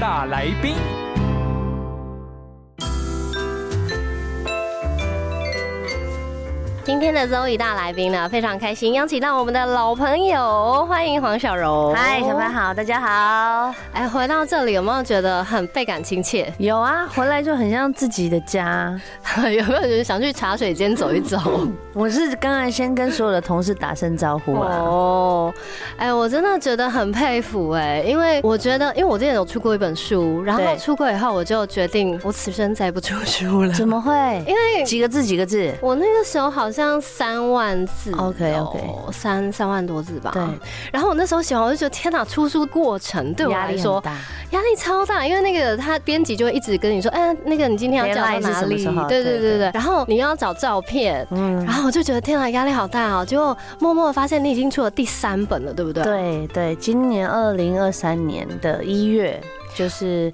大来宾。今天的 Zoe 大来宾呢，非常开心，邀请到我们的老朋友，欢迎黄小柔。嗨，小白好，大家好。哎，回到这里有没有觉得很倍感亲切？有啊，回来就很像自己的家。有没有人想去茶水间走一走？我是刚才先跟所有的同事打声招呼啊。哦，哎，我真的觉得很佩服哎，因为我觉得，因为我之前有出过一本书，然后出过以后，我就决定我此生再不出书了。怎么会？因为几个字？几个字？我那个时候好像。像三万字，OK OK，三三万多字吧。对。然后我那时候写完，我就觉得天哪，出书过程对我来说压力超大，因为那个他编辑就会一直跟你说，哎，那个你今天要交到哪里？对对对对。然后你要找照片，嗯。然后我就觉得天哪，压力好大哦。结果默默的发现你已经出了第三本了，对不对？对对，今年二零二三年的一月，就是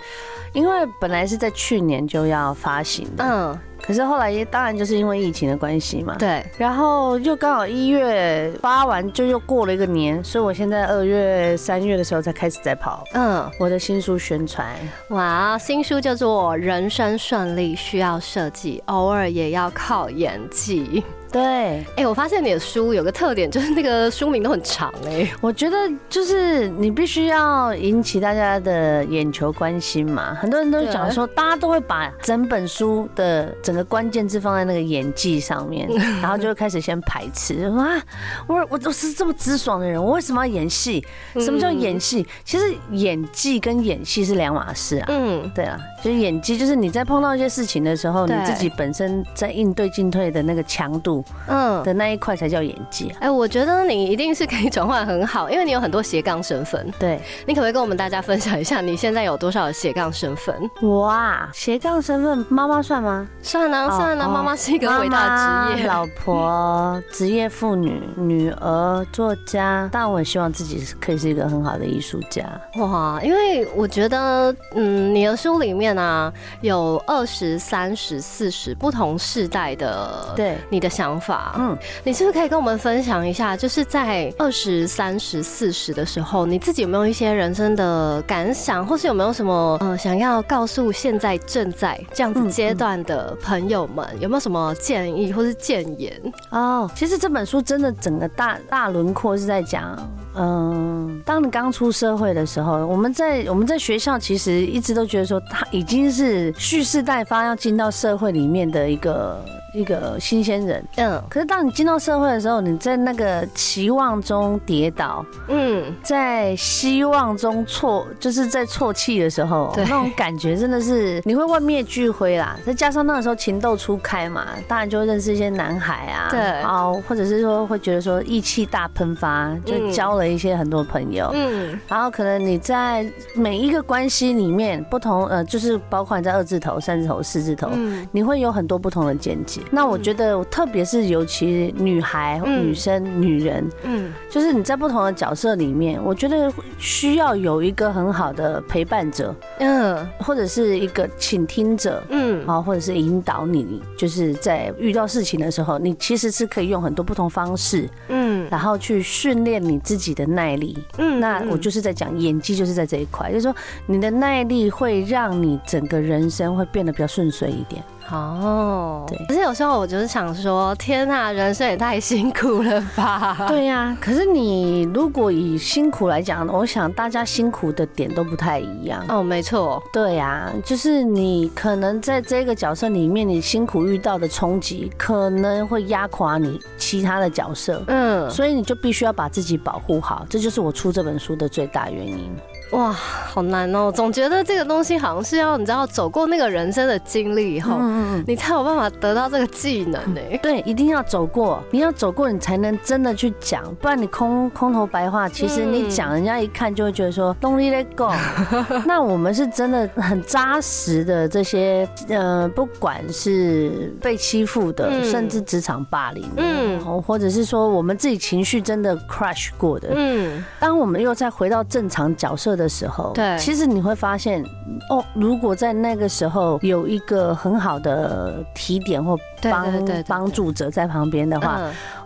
因为本来是在去年就要发行的，嗯。可是后来当然就是因为疫情的关系嘛，对，然后又刚好一月发完就又过了一个年，所以我现在二月三月的时候才开始在跑，嗯，我的新书宣传，哇，新书叫做《人生顺利需要设计，偶尔也要靠演技》。对，哎，我发现你的书有个特点，就是那个书名都很长哎。我觉得就是你必须要引起大家的眼球关心嘛。很多人都讲说，大家都会把整本书的整个关键字放在那个演技上面，然后就会开始先排斥，说啊，我我我是这么直爽的人，我为什么要演戏？什么叫演戏？其实演技跟演戏是两码事啊。嗯，对啊，就是演技，就是你在碰到一些事情的时候，你自己本身在应对进退的那个强度。嗯，的那一块才叫演技。哎，我觉得你一定是可以转换很好，因为你有很多斜杠身份。对，你可不可以跟我们大家分享一下，你现在有多少的斜杠身份？哇，斜杠身份，妈妈算吗？算啊，算啊，妈妈是一个伟大的职业，老婆、职业妇女、女儿、作家。但我也希望自己可以是一个很好的艺术家。哇，因为我觉得，嗯，你的书里面呢，有二十三十四十不同世代的，对你的想。想法，嗯，你是不是可以跟我们分享一下，就是在二十三十四十的时候，你自己有没有一些人生的感想，或是有没有什么呃想要告诉现在正在这样子阶段的朋友们，有没有什么建议或是建言？哦，其实这本书真的整个大大轮廓是在讲，嗯，当你刚出社会的时候，我们在我们在学校其实一直都觉得说，他已经是蓄势待发，要进到社会里面的一个。一个新鲜人，嗯，可是当你进到社会的时候，你在那个期望中跌倒，嗯，在希望中错，就是在错气的时候，那种感觉真的是你会万灭俱灰啦。再加上那个时候情窦初开嘛，当然就会认识一些男孩啊，对，哦，或者是说会觉得说意气大喷发，就交了一些很多朋友，嗯，然后可能你在每一个关系里面不同，呃，就是包括你在二字头、三字头、四字头，嗯，你会有很多不同的见解。那我觉得，特别是尤其女孩、女生、女人，嗯，就是你在不同的角色里面，我觉得需要有一个很好的陪伴者，嗯，或者是一个倾听者，嗯，啊，或者是引导你，就是在遇到事情的时候，你其实是可以用很多不同方式，嗯，然后去训练你自己的耐力，嗯，那我就是在讲演技，就是在这一块，就是说你的耐力会让你整个人生会变得比较顺遂一点。哦，对，可是有时候我就是想说，天呐，人生也太辛苦了吧？对呀，可是你如果以辛苦来讲，我想大家辛苦的点都不太一样。哦，没错，对呀，就是你可能在这个角色里面，你辛苦遇到的冲击，可能会压垮你其他的角色。嗯，所以你就必须要把自己保护好，这就是我出这本书的最大原因。哇，好难哦！总觉得这个东西好像是要你知道走过那个人生的经历以后，嗯，你才有办法得到这个技能呢。对，一定要走过，你要走过，你才能真的去讲，不然你空空头白话，其实你讲，人家一看就会觉得说 “Don't let go”。那我们是真的很扎实的这些，呃，不管是被欺负的，甚至职场霸凌，嗯，或者是说我们自己情绪真的 crash 过的，嗯，当我们又再回到正常角色的时候，对，其实你会发现，哦，如果在那个时候有一个很好的提点或帮帮助者在旁边的话。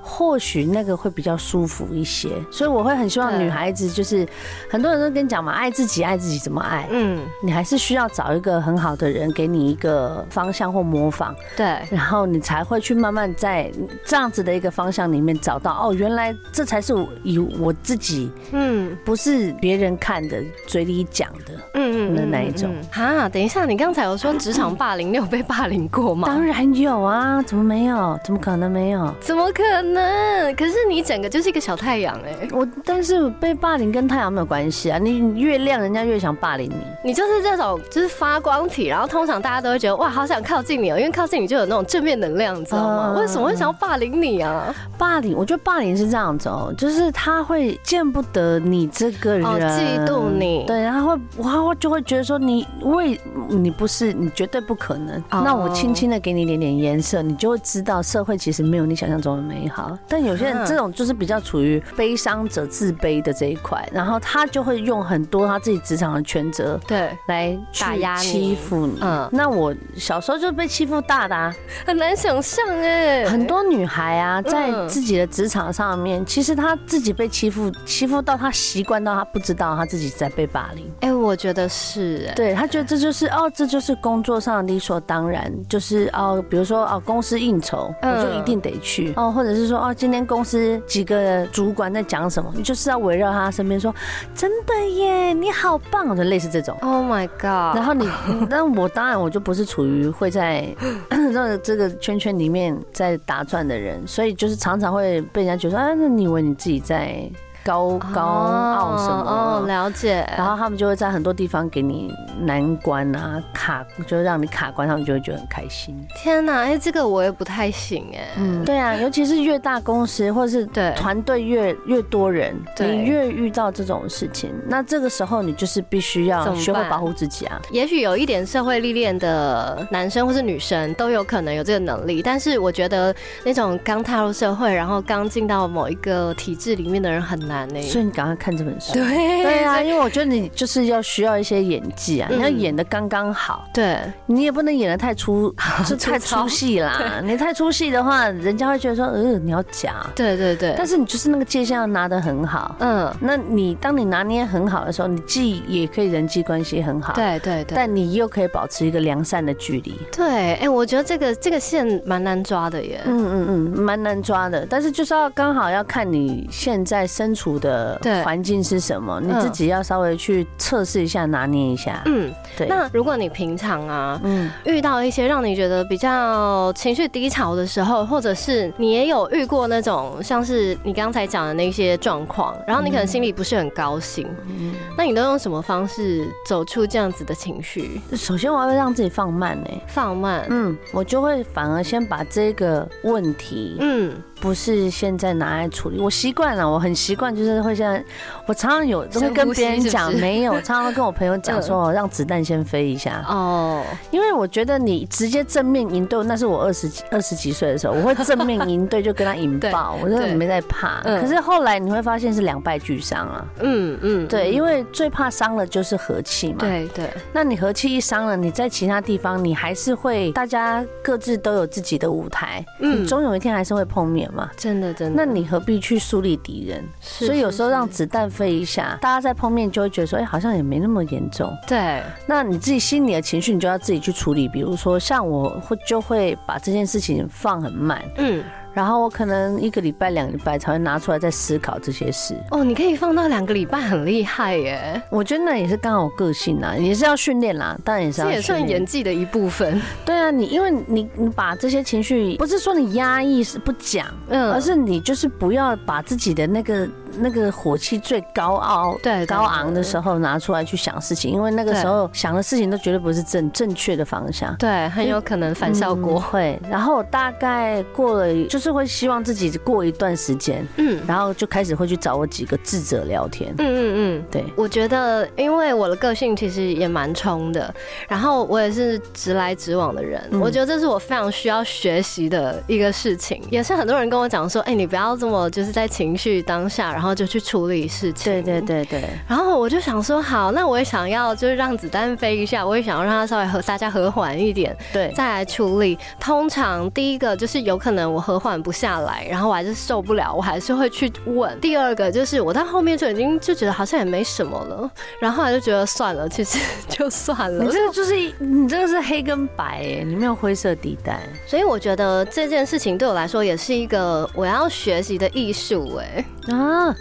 或许那个会比较舒服一些，所以我会很希望女孩子就是很多人都跟你讲嘛，爱自己，爱自己怎么爱？嗯，你还是需要找一个很好的人给你一个方向或模仿，对，然后你才会去慢慢在这样子的一个方向里面找到哦，原来这才是以我自己，嗯，不是别人看的嘴里讲的，嗯嗯的那一种。哈，等一下，你刚才有说职场霸凌，你有被霸凌过吗？当然有啊，怎么没有？怎么可能没有？怎么可能？嗯，可是你整个就是一个小太阳哎，我但是被霸凌跟太阳没有关系啊，你越亮人家越想霸凌你，你就是这种就是发光体，然后通常大家都会觉得哇好想靠近你哦，因为靠近你就有那种正面能量，你知道吗？为什么会想要霸凌你啊？霸凌，我觉得霸凌是这样子哦，就是他会见不得你这个人，嫉妒你，对，他会我就会觉得说你为你不是你绝对不可能，那我轻轻的给你一点点颜色，你就会知道社会其实没有你想象中的美好。但有些人这种就是比较处于悲伤者自卑的这一块，然后他就会用很多他自己职场的权责对。来打压欺负你。嗯，那我小时候就被欺负大的，很难想象哎。很多女孩啊，在自己的职场上面，其实她自己被欺负，欺负到她习惯到她不知道她自己在被霸凌。哎，我觉得是，对她觉得这就是哦，这就是工作上理所当然，就是哦，比如说哦，公司应酬，我就一定得去。哦，或者是说。哦，今天公司几个主管在讲什么？你就是要围绕他身边说，真的耶，你好棒，就类似这种。Oh my god！然后你，那我当然我就不是处于会在这 这个圈圈里面在打转的人，所以就是常常会被人家觉得，啊，那你以为你自己在？高高傲什么？哦，了解。然后他们就会在很多地方给你难关啊，卡，就让你卡关，他们就会觉得很开心。天哪，哎，这个我也不太行哎。嗯，对啊，尤其是越大公司或者是对团队越越多人，你越遇到这种事情，那这个时候你就是必须要学会保护自己啊。也许有一点社会历练的男生或是女生都有可能有这个能力，但是我觉得那种刚踏入社会，然后刚进到某一个体制里面的人很难。所以你赶快看这本书。对对啊，因为我觉得你就是要需要一些演技啊，你要演的刚刚好。对，你也不能演的太粗，就 太粗戏啦。你太粗戏的话，人家会觉得说，呃，你要假。对对对。但是你就是那个界限要拿的很好。嗯。那你当你拿捏很好的时候，你既也可以人际关系很好。对对对。但你又可以保持一个良善的距离。对，哎，我觉得这个这个线蛮难抓的耶。嗯嗯嗯，蛮难抓的。但是就是要刚好要看你现在身处。的环境是什么？你自己要稍微去测试一下，拿捏一下。嗯，对。那如果你平常啊，嗯，遇到一些让你觉得比较情绪低潮的时候，或者是你也有遇过那种像是你刚才讲的那些状况，然后你可能心里不是很高兴，嗯，那你都用什么方式走出这样子的情绪？首先，我要让自己放慢呢，放慢。嗯，我就会反而先把这个问题，嗯。不是现在拿来处理，我习惯了，我很习惯，就是会现在，我常常有都会跟别人讲，没有，常常跟我朋友讲说，让子弹先飞一下。哦，因为我觉得你直接正面迎对，那是我二十几二十几岁的时候，我会正面迎对，就跟他引爆，我真的没在怕。可是后来你会发现是两败俱伤啊，嗯嗯，对，因为最怕伤了就是和气嘛，对对，那你和气一伤了，你在其他地方你还是会，大家各自都有自己的舞台，嗯，终有一天还是会碰面。嘛，真的真的，那你何必去树立敌人？所以有时候让子弹飞一下，大家在碰面就会觉得说，哎，好像也没那么严重。对，那你自己心里的情绪，你就要自己去处理。比如说，像我会就会把这件事情放很慢。嗯。然后我可能一个礼拜、两个礼拜才会拿出来再思考这些事。哦，你可以放到两个礼拜，很厉害耶！我觉得那也是刚好个性啊，也是要训练啦，当然也是要。这也算演技的一部分。对啊，你因为你你把这些情绪，不是说你压抑是不讲，嗯，而是你就是不要把自己的那个。那个火气最高傲、对高昂的时候拿出来去想事情，因为那个时候想的事情都绝对不是正正确的方向，对，很有可能反效果。会，然后大概过了，就是会希望自己过一段时间，嗯，然后就开始会去找我几个智者聊天。嗯嗯嗯，对，我觉得因为我的个性其实也蛮冲的，然后我也是直来直往的人，我觉得这是我非常需要学习的一个事情，也是很多人跟我讲说，哎，你不要这么就是在情绪当下，然后就去处理事情。对对对对。然后我就想说，好，那我也想要就是让子弹飞一下，我也想要让它稍微和大家和缓一点，对，再来处理。通常第一个就是有可能我和缓不下来，然后我还是受不了，我还是会去问。第二个就是我到后面就已经就觉得好像也没什么了，然后来就觉得算了，其实就算了。你这个就是你这个是黑跟白哎，你没有灰色地带。所以我觉得这件事情对我来说也是一个我要学习的艺术哎啊。あ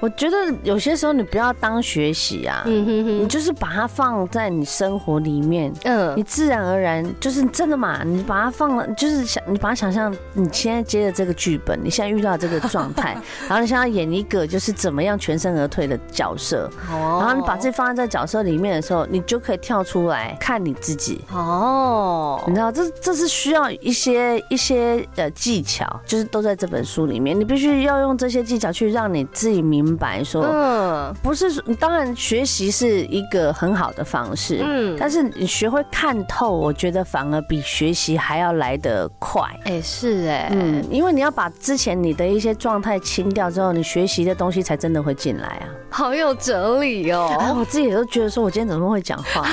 我觉得有些时候你不要当学习啊，你就是把它放在你生活里面，嗯，你自然而然就是真的嘛，你把它放了，就是想你把它想象你现在接的这个剧本，你现在遇到这个状态，然后你现在演一个就是怎么样全身而退的角色，哦，然后你把自己放在这角色里面的时候，你就可以跳出来看你自己，哦，你知道这这是需要一些一些呃技巧，就是都在这本书里面，你必须要用这些技巧去让你自己明。白说，嗯，不是说，当然学习是一个很好的方式，嗯，但是你学会看透，我觉得反而比学习还要来得快。哎，是哎，嗯，因为你要把之前你的一些状态清掉之后，你学习的东西才真的会进来啊。好有哲理哦！哎我自己都觉得说，我今天怎么会讲话？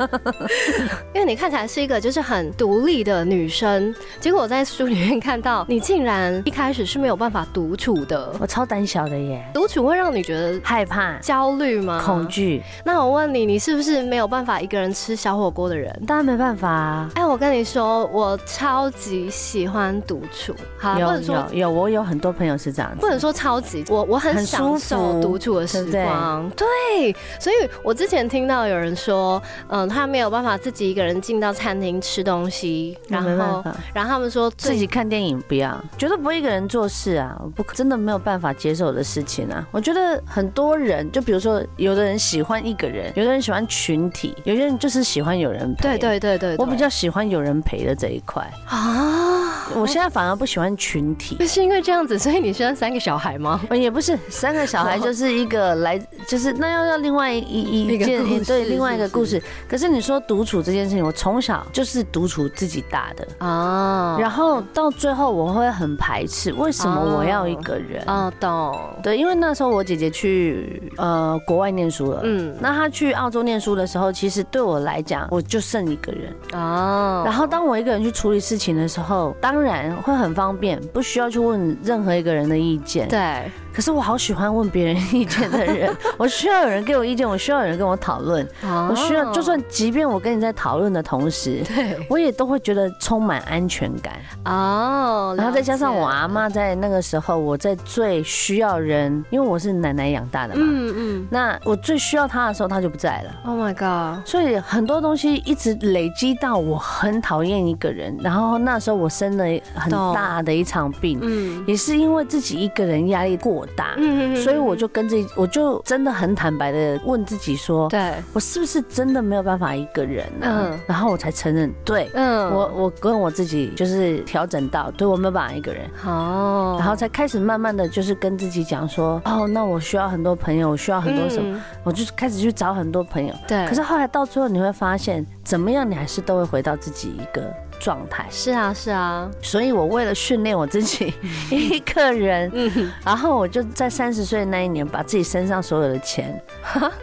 因为你看起来是一个就是很独立的女生，结果我在书里面看到你竟然一开始是没有办法独处的。我超胆小的耶！独处会让你觉得害怕、焦虑吗？恐惧。那我问你，你是不是没有办法一个人吃小火锅的人？当然没办法啊！哎，我跟你说，我超级喜欢独处。好，有有有，我有很多朋友是这样子。不能说超级，我我很享受独处的时光。对，所以我之前听到有人说，嗯，他没有办法自己一个人进到餐厅吃东西，然后然后他们说自己看电影不要，绝对不会一个人做事啊，不真的没有办法接受的事情啊。我觉得很多人，就比如说，有的人喜欢一个人，有的人喜欢群体，有些人就是喜欢有人陪。对对对对，我比较喜欢有人陪的这一块啊。我现在反而不喜欢群体，是因为这样子，所以你喜欢三个小孩吗？也不是，三个小孩 就是一个来，就是那要要另外一一件对另外一个故事。可是你说独处这件事情，我从小就是独处自己大的啊，然后到最后我会很排斥，为什么我要一个人？哦，懂。对，因为那时候我姐姐去呃国外念书了，嗯，那她去澳洲念书的时候，其实对我来讲，我就剩一个人哦。然后当我一个人去处理事情的时候，当然会很方便，不需要去问任何一个人的意见。对。可是我好喜欢问别人意见的人，我需要有人给我意见，我需要有人跟我讨论，我需要就算即便我跟你在讨论的同时，对，我也都会觉得充满安全感哦。然后再加上我阿妈在那个时候，我在最需要人，因为我是奶奶养大的嘛，嗯嗯，那我最需要她的时候，她就不在了。Oh my god！所以很多东西一直累积到我很讨厌一个人，然后那时候我生了很大的一场病，嗯，也是因为自己一个人压力过。大，所以我就跟这，我就真的很坦白的问自己说，对。我是不是真的没有办法一个人呢？然后我才承认，对，嗯，我我跟我自己就是调整到，对我没有办法一个人，哦，然后才开始慢慢的就是跟自己讲说，哦，那我需要很多朋友，我需要很多什么，我就开始去找很多朋友，对，可是后来到最后你会发现，怎么样你还是都会回到自己一个。状态是啊是啊，所以我为了训练我自己 一个人，嗯然后我就在三十岁那一年把自己身上所有的钱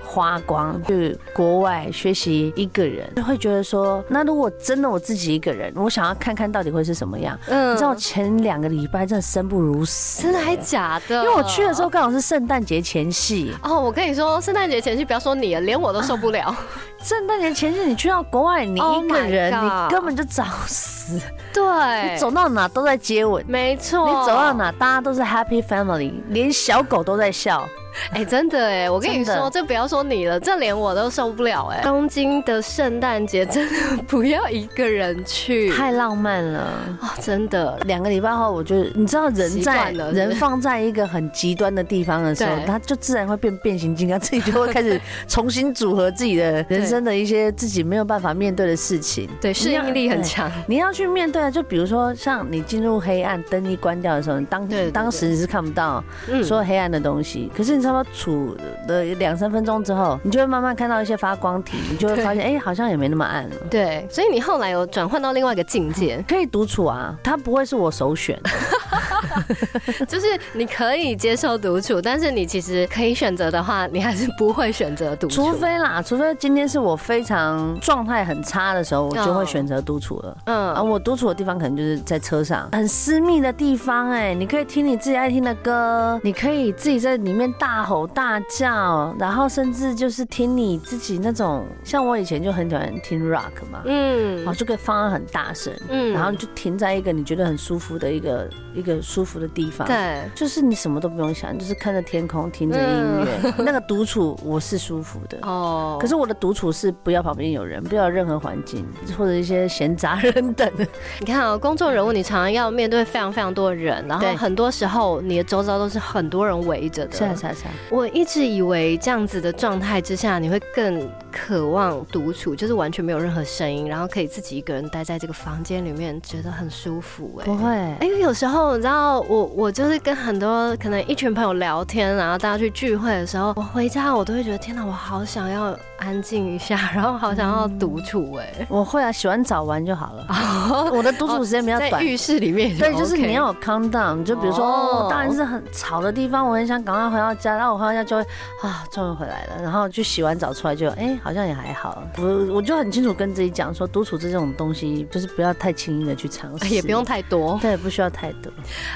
花光，去国外学习一个人，就会觉得说，那如果真的我自己一个人，我想要看看到底会是什么样。嗯，你知道我前两个礼拜真的生不如死，真的还假的？因为我去的时候刚好是圣诞节前夕。哦，我跟你说，圣诞节前夕不要说你了，连我都受不了。圣诞节前夕你去到国外，你一个人，你根本就找死。对，你走到哪都在接吻，没错。你走到哪，大家都是 happy family，连小狗都在笑。哎，真的哎，我跟你说，这不要说你了，这连我都受不了哎。东京的圣诞节真的不要一个人去，太浪漫了啊！真的，两个礼拜后，我就你知道，人在人放在一个很极端的地方的时候，他就自然会变变形金刚，自己就会开始重新组合自己的人生的一些自己没有办法面对的事情。对，适应力很强。你要去面对啊，就比如说像你进入黑暗，灯一关掉的时候，当当时你是看不到所有黑暗的东西，可是你知道。处了两三分钟之后，你就会慢慢看到一些发光体，你就会发现，哎，好像也没那么暗了。对，所以你后来有转换到另外一个境界，可以独处啊，它不会是我首选。就是你可以接受独处，但是你其实可以选择的话，你还是不会选择独处。除非啦，除非今天是我非常状态很差的时候，我就会选择独处了。嗯，啊，我独处的地方可能就是在车上，很私密的地方，哎，你可以听你自己爱听的歌，你可以自己在里面大吼大叫，然后甚至就是听你自己那种，像我以前就很喜欢听 rock 嘛，嗯，然后就可以放很大声，嗯，然后就停在一个你觉得很舒服的一个一个舒服的地方。对，就是你什么都不用想，就是看着天空，听着音乐，那个独处我是舒服的哦。可是我的独处是不要旁边有人，不要任何环境或者一些闲杂人等。你看啊，公众人物你常常要面对非常非常多的人，然后很多时候你的周遭都是很多人围着的。是是是。我一直以为这样子的状态之下，你会更渴望独处，就是完全没有任何声音，然后可以自己一个人待在这个房间里面，觉得很舒服。哎，不会，因为有时候你知道我我。就是跟很多可能一群朋友聊天，然后大家去聚会的时候，我回家我都会觉得天哪，我好想要安静一下，然后好想要独处哎。我会啊，洗完澡完就好了。我的独处时间比较短，在浴室里面。对，就是你要有 calm down，就比如说，当然是很吵的地方，我很想赶快回到家，然后我回到家就会啊，终于回来了，然后就洗完澡出来就哎，好像也还好。我我就很清楚跟自己讲说，独处这种东西就是不要太轻易的去尝试，也不用太多，对，不需要太多。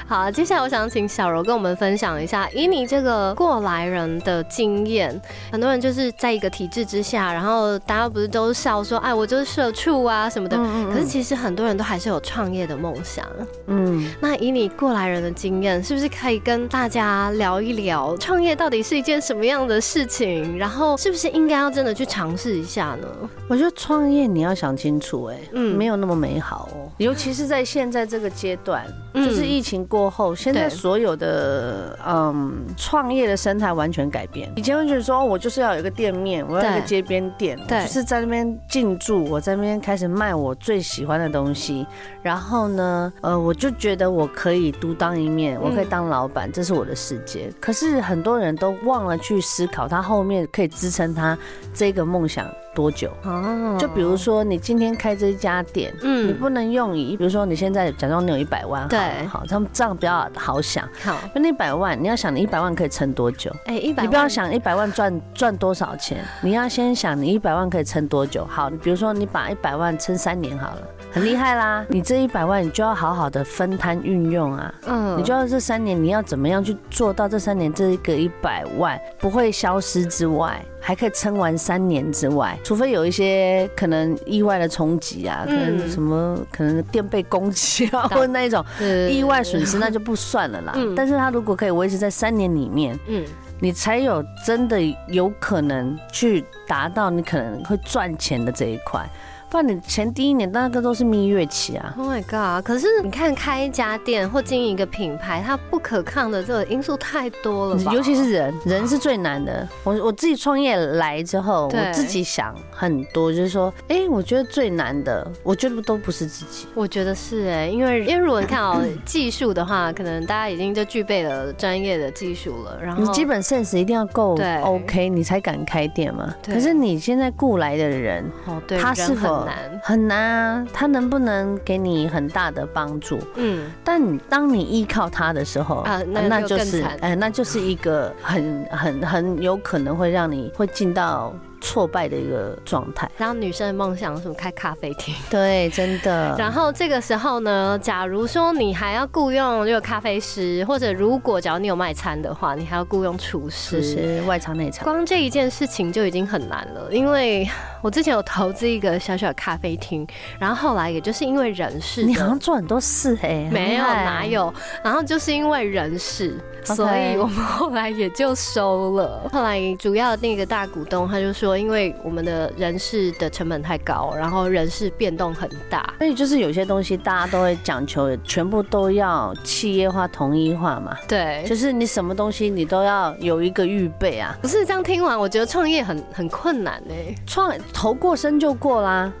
好，接下来。我想请小柔跟我们分享一下，以你这个过来人的经验，很多人就是在一个体制之下，然后大家不是都笑说，哎，我就是社畜啊什么的。可是其实很多人都还是有创业的梦想。嗯，那以你过来人的经验，是不是可以跟大家聊一聊，创业到底是一件什么样的事情？然后是不是应该要真的去尝试一下呢？我觉得创业你要想清楚，哎，嗯，没有那么美好哦，尤其是在现在这个阶段，就是疫情过后，现在所有的嗯创业的生态完全改变。以前会觉得说，我就是要有一个店面，我要一个街边店，就是在那边进驻，我在那边开始卖我最喜欢的东西。然后呢，呃，我就觉得我可以独当一面，我可以当老板，这是我的世界。可是很多人都忘了去思考，他后面可以支撑他这个梦想。多久？哦，就比如说你今天开这一家店，嗯，你不能用以，比如说你现在假装你有一百万，对，好，他们这样比较好想。好，那一百万，你要想你一百万可以撑多久？哎，一百，你不要想一百万赚赚多少钱，你要先想你一百万可以撑多久。好，你比如说你把一百万撑三年好了，很厉害啦。你这一百万，你就要好好的分摊运用啊。嗯，你就要这三年，你要怎么样去做到这三年这一个一百万不会消失之外？还可以撑完三年之外，除非有一些可能意外的冲击啊，可能什么可能电被攻击啊，或者那一种 意外损失，那就不算了啦。但是它如果可以维持在三年里面，嗯，你才有真的有可能去达到你可能会赚钱的这一块。不然你前第一年那个都是蜜月期啊！Oh my god！可是你看开一家店或经营一个品牌，它不可抗的这个因素太多了吧？尤其是人，人是最难的。我我自己创业来之后，我自己想很多，就是说，哎，我觉得最难的，我觉得都不是自己。我觉得是哎，因为因为如果你看哦，技术的话，可能大家已经就具备了专业的技术了，然后你基本 sense 一定要够 OK，你才敢开店嘛。可是你现在雇来的人，哦，对，他是否难很难啊！他能不能给你很大的帮助？嗯，但你当你依靠他的时候啊，那就是哎，那就是一个很很很有可能会让你会进到。挫败的一个状态。然后女生的梦想什么开咖啡厅，对，真的。然后这个时候呢，假如说你还要雇佣这个咖啡师，或者如果假如你有卖餐的话，你还要雇佣厨师，外场内场，光这一件事情就已经很难了。因为我之前有投资一个小小的咖啡厅，然后后来也就是因为人事，你好像做很多事哎，没有哪有，然后就是因为人事。所以我们后来也就收了。后来主要那个大股东他就说，因为我们的人事的成本太高，然后人事变动很大，所以就是有些东西大家都会讲求全部都要企业化、统一化嘛。对，就是你什么东西你都要有一个预备啊。不是这样听完，我觉得创业很很困难哎。创头过身就过啦，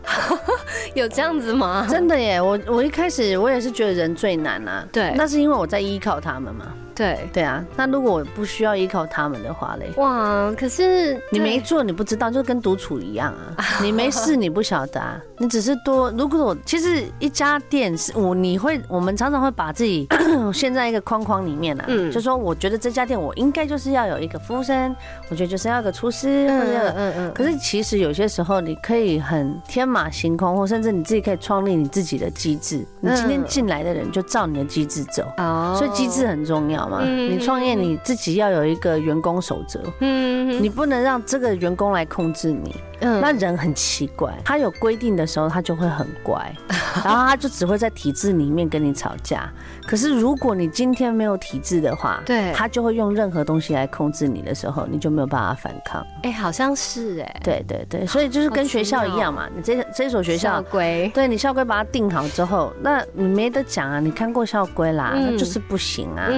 有这样子吗？真的耶，我我一开始我也是觉得人最难啊。对，那是因为我在依靠他们嘛。对对啊，那如果我不需要依靠他们的话嘞？哇，可是你没做，你不知道，就跟独处一样啊。你没事，你不晓得啊。你只是多，如果我其实一家店是我，你会，我们常常会把自己 陷在一个框框里面啊。嗯，就说我觉得这家店我应该就是要有一个服务生，我觉得就是要个厨师，或者嗯嗯。可是其实有些时候你可以很天马行空，或甚至你自己可以创立你自己的机制。你今天进来的人就照你的机制走，哦，所以机制很重要。你创业你自己要有一个员工守则，嗯，你不能让这个员工来控制你。嗯，那人很奇怪，他有规定的时候他就会很乖，然后他就只会在体制里面跟你吵架。可是如果你今天没有体制的话，对，他就会用任何东西来控制你的时候，你就没有办法反抗。哎，好像是哎，对对对，所以就是跟学校一样嘛，你这这所学校校规，对你校规把它定好之后，那你没得讲啊，你看过校规啦，那就是不行啊，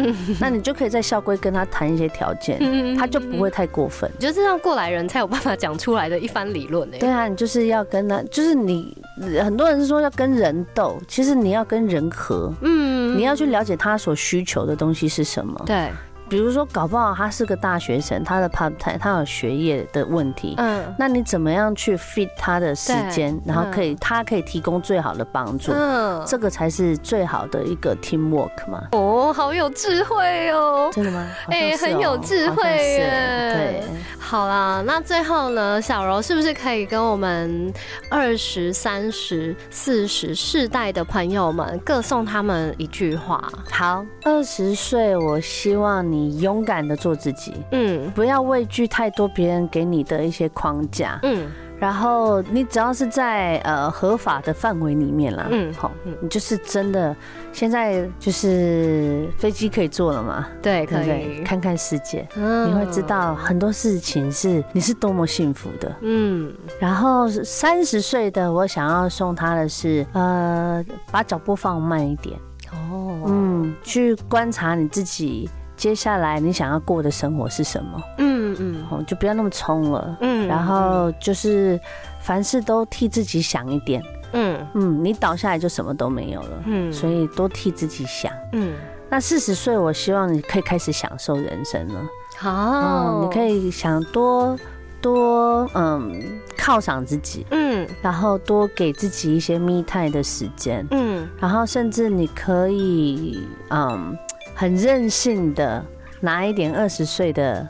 那你就可以在校规跟他谈一些条件，他就不会太过分。就是让过来人才有办法讲出来的一番。理论对啊，你就是要跟他，就是你很多人说要跟人斗，其实你要跟人和，嗯，你要去了解他所需求的东西是什么，对。比如说，搞不好他是个大学生，他的 part time，他有学业的问题。嗯，那你怎么样去 fit 他的时间，然后可以他可以提供最好的帮助？嗯，这个才是最好的一个 team work 嘛。哦，好有智慧哦！真的吗？哎，很有智慧耶。对，好啦，那最后呢，小柔是不是可以跟我们二十三十四十世代的朋友们各送他们一句话？好，二十岁，我希望你。你勇敢的做自己，嗯，不要畏惧太多别人给你的一些框架，嗯，然后你只要是在呃合法的范围里面啦，嗯，好，你就是真的，现在就是飞机可以坐了嘛，对，可以。看看世界，你会知道很多事情是你是多么幸福的，嗯，然后三十岁的我想要送他的是，呃，把脚步放慢一点，哦，嗯，去观察你自己。接下来你想要过的生活是什么？嗯嗯，哦，就不要那么冲了。嗯，然后就是凡事都替自己想一点。嗯嗯，你倒下来就什么都没有了。嗯，所以多替自己想。嗯，那四十岁，我希望你可以开始享受人生了。好，你可以想多多嗯犒赏自己。嗯，然后多给自己一些密态的时间。嗯，然后甚至你可以嗯。很任性的拿一点二十岁的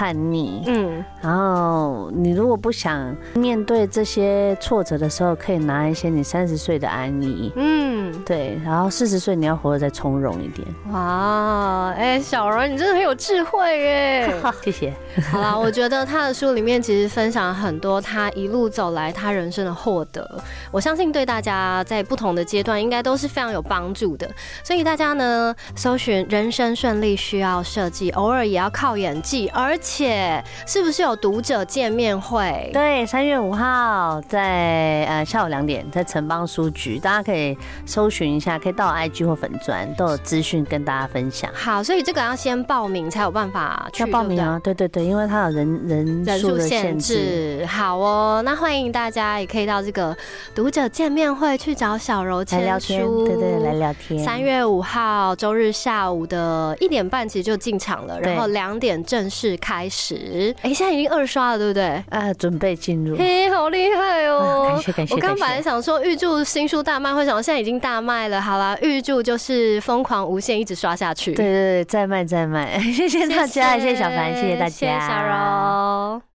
叛逆，嗯，然后你如果不想面对这些挫折的时候，可以拿一些你三十岁的安逸，嗯，对，然后四十岁你要活得再从容一点。哇，哎，小柔，你真的很有智慧耶！谢谢。好啦，我觉得他的书里面其实分享很多他一路走来他人生的获得，我相信对大家在不同的阶段应该都是非常有帮助的。所以大家呢，搜寻人生顺利需要设计，偶尔也要靠演技，而且是不是有读者见面会？对，三月五号在呃下午两点在城邦书局，大家可以搜寻一下，可以到 IG 或粉砖都有资讯跟大家分享。好，所以这个要先报名才有办法去报名啊，对对对。因为它有人人人数限制，好哦，那欢迎大家也可以到这个读者见面会去找小柔签书，对对，来聊天。三月五号周日下午的一点半其实就进场了，然后两点正式开始。哎，现在已经二刷了，对不对？啊，准备进入。嘿，好厉害哦！感谢感谢。我刚本来想说预祝新书大卖，会想现在已经大卖了。好啦，预祝就是疯狂无限，一直刷下去。对对对，再卖再卖。谢谢大家，谢谢小凡，谢谢大家。小柔。